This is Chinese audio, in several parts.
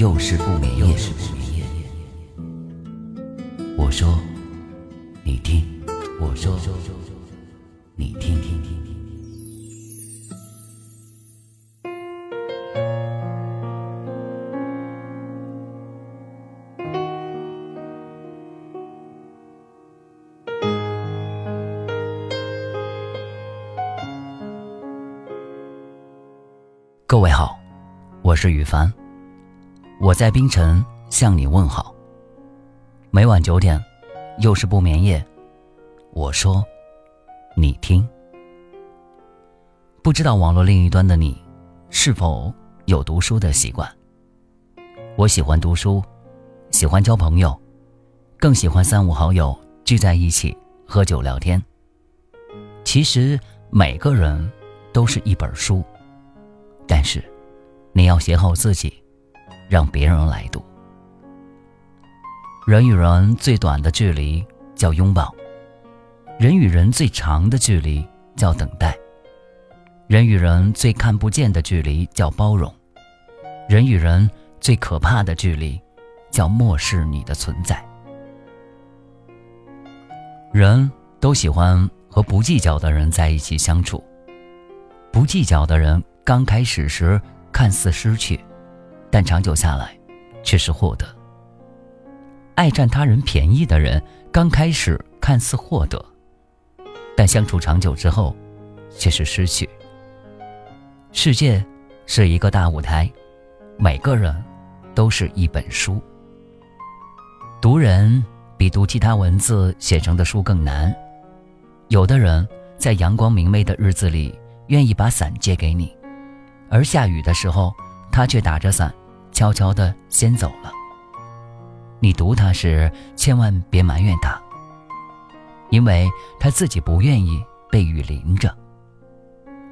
又是不眠夜。我说，你听；我说，你听。听各位好，我是雨凡，我在冰城向你问好。每晚九点，又是不眠夜。我说，你听。不知道网络另一端的你，是否有读书的习惯？我喜欢读书，喜欢交朋友，更喜欢三五好友聚在一起喝酒聊天。其实每个人都是一本书。但是，你要写好自己，让别人来读。人与人最短的距离叫拥抱，人与人最长的距离叫等待，人与人最看不见的距离叫包容，人与人最可怕的距离叫漠视你的存在。人都喜欢和不计较的人在一起相处，不计较的人。刚开始时看似失去，但长久下来，却是获得。爱占他人便宜的人，刚开始看似获得，但相处长久之后，却是失去。世界是一个大舞台，每个人都是一本书。读人比读其他文字写成的书更难。有的人在阳光明媚的日子里，愿意把伞借给你。而下雨的时候，他却打着伞，悄悄地先走了。你读他时，千万别埋怨他，因为他自己不愿意被雨淋着。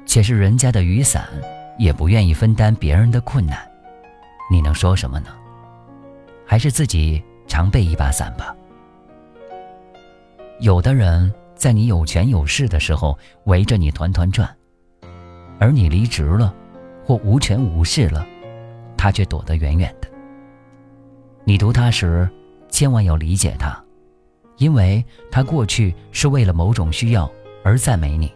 且是人家的雨伞，也不愿意分担别人的困难，你能说什么呢？还是自己常备一把伞吧。有的人在你有权有势的时候围着你团团转，而你离职了。或无权无势了，他却躲得远远的。你读他时，千万要理解他，因为他过去是为了某种需要而赞美你。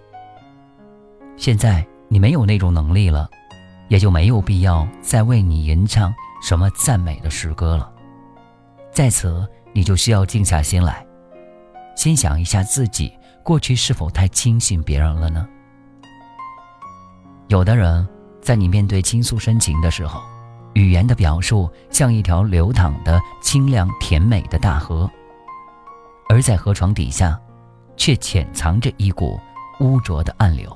现在你没有那种能力了，也就没有必要再为你吟唱什么赞美的诗歌了。在此，你就需要静下心来，先想一下自己过去是否太轻信别人了呢？有的人。在你面对倾诉深情的时候，语言的表述像一条流淌的清亮甜美的大河，而在河床底下，却潜藏着一股污浊的暗流。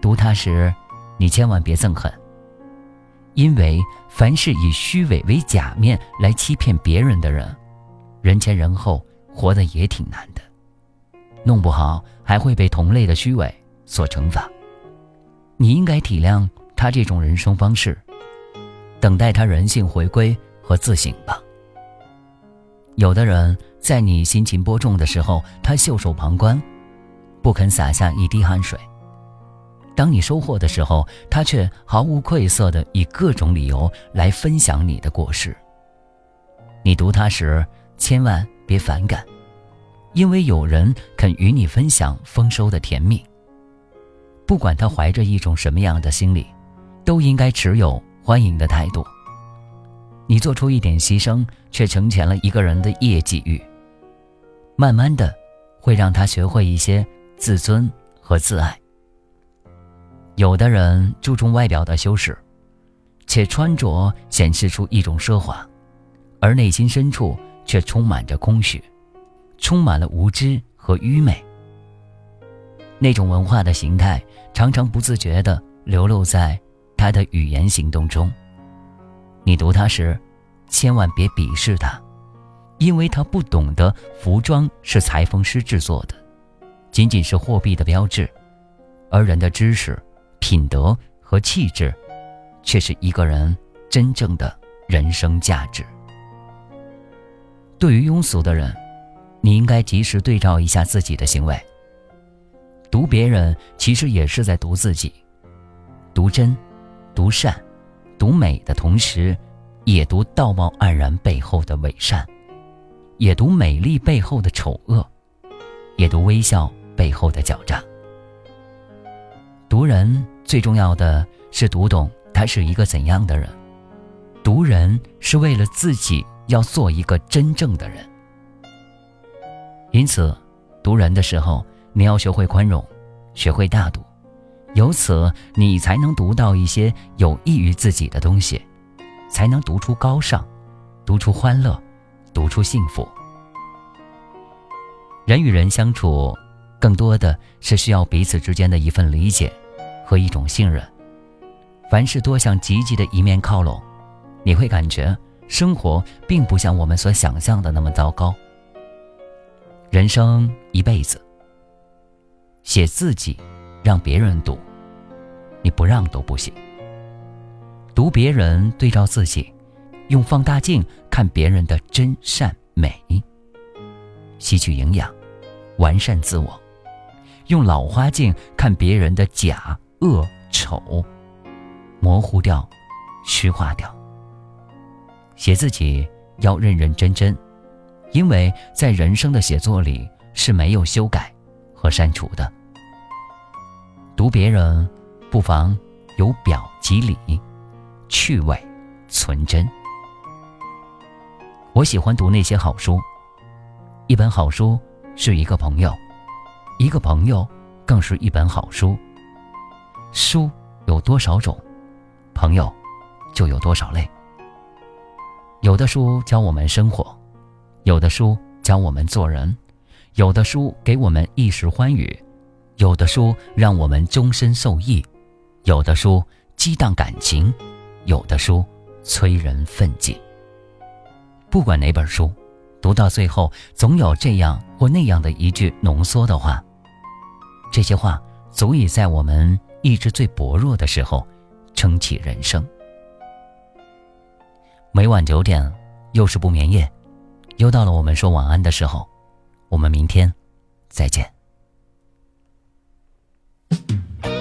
读它时，你千万别憎恨，因为凡是以虚伪为假面来欺骗别人的人，人前人后活得也挺难的，弄不好还会被同类的虚伪所惩罚。你应该体谅他这种人生方式，等待他人性回归和自省吧。有的人在你心情播种的时候，他袖手旁观，不肯洒下一滴汗水；当你收获的时候，他却毫无愧色的以各种理由来分享你的果实。你读他时，千万别反感，因为有人肯与你分享丰收的甜蜜。不管他怀着一种什么样的心理，都应该持有欢迎的态度。你做出一点牺牲，却成全了一个人的业绩欲，慢慢的，会让他学会一些自尊和自爱。有的人注重外表的修饰，且穿着显示出一种奢华，而内心深处却充满着空虚，充满了无知和愚昧。那种文化的形态。常常不自觉地流露在他的语言行动中。你读他时，千万别鄙视他，因为他不懂得服装是裁缝师制作的，仅仅是货币的标志，而人的知识、品德和气质，却是一个人真正的人生价值。对于庸俗的人，你应该及时对照一下自己的行为。读别人，其实也是在读自己。读真，读善，读美的同时，也读道貌岸然背后的伪善，也读美丽背后的丑恶，也读微笑背后的狡诈。读人最重要的是读懂他是一个怎样的人。读人是为了自己要做一个真正的人。因此，读人的时候，你要学会宽容，学会大度。由此，你才能读到一些有益于自己的东西，才能读出高尚，读出欢乐，读出幸福。人与人相处，更多的是需要彼此之间的一份理解和一种信任。凡事多向积极的一面靠拢，你会感觉生活并不像我们所想象的那么糟糕。人生一辈子，写自己。让别人读，你不让都不行。读别人，对照自己，用放大镜看别人的真善美，吸取营养，完善自我；用老花镜看别人的假恶丑，模糊掉，虚化掉。写自己要认认真真，因为在人生的写作里是没有修改和删除的。读别人，不妨由表及里，趣味存真。我喜欢读那些好书，一本好书是一个朋友，一个朋友更是一本好书。书有多少种，朋友就有多少类。有的书教我们生活，有的书教我们做人，有的书给我们一时欢愉。有的书让我们终身受益，有的书激荡感情，有的书催人奋进。不管哪本书，读到最后总有这样或那样的一句浓缩的话。这些话足以在我们意志最薄弱的时候撑起人生。每晚九点，又是不眠夜，又到了我们说晚安的时候。我们明天再见。Thank you.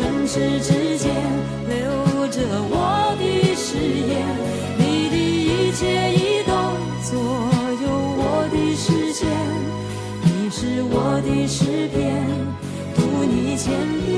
唇齿之间留着我的誓言，你的一切移动左右我的视线，你是我的诗篇，读你千遍。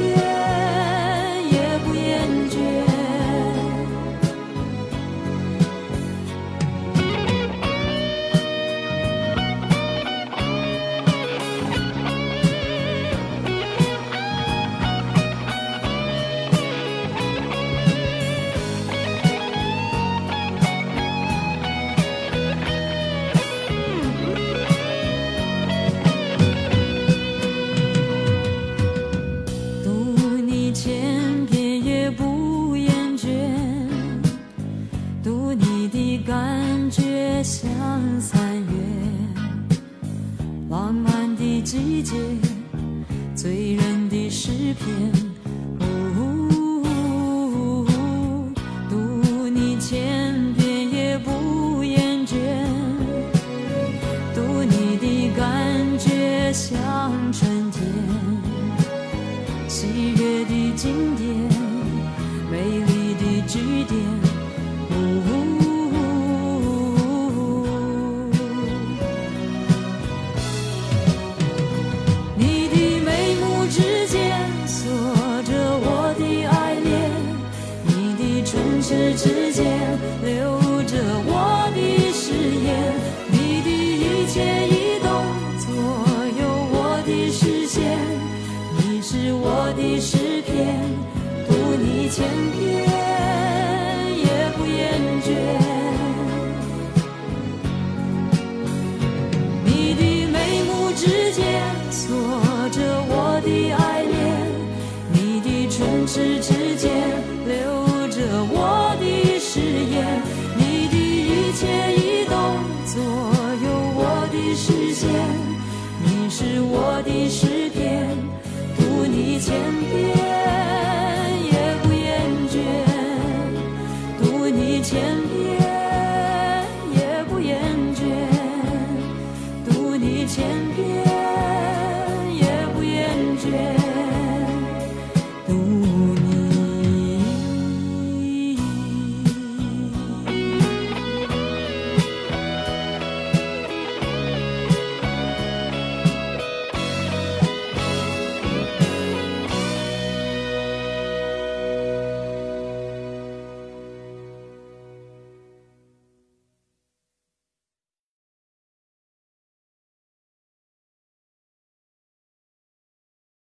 句点。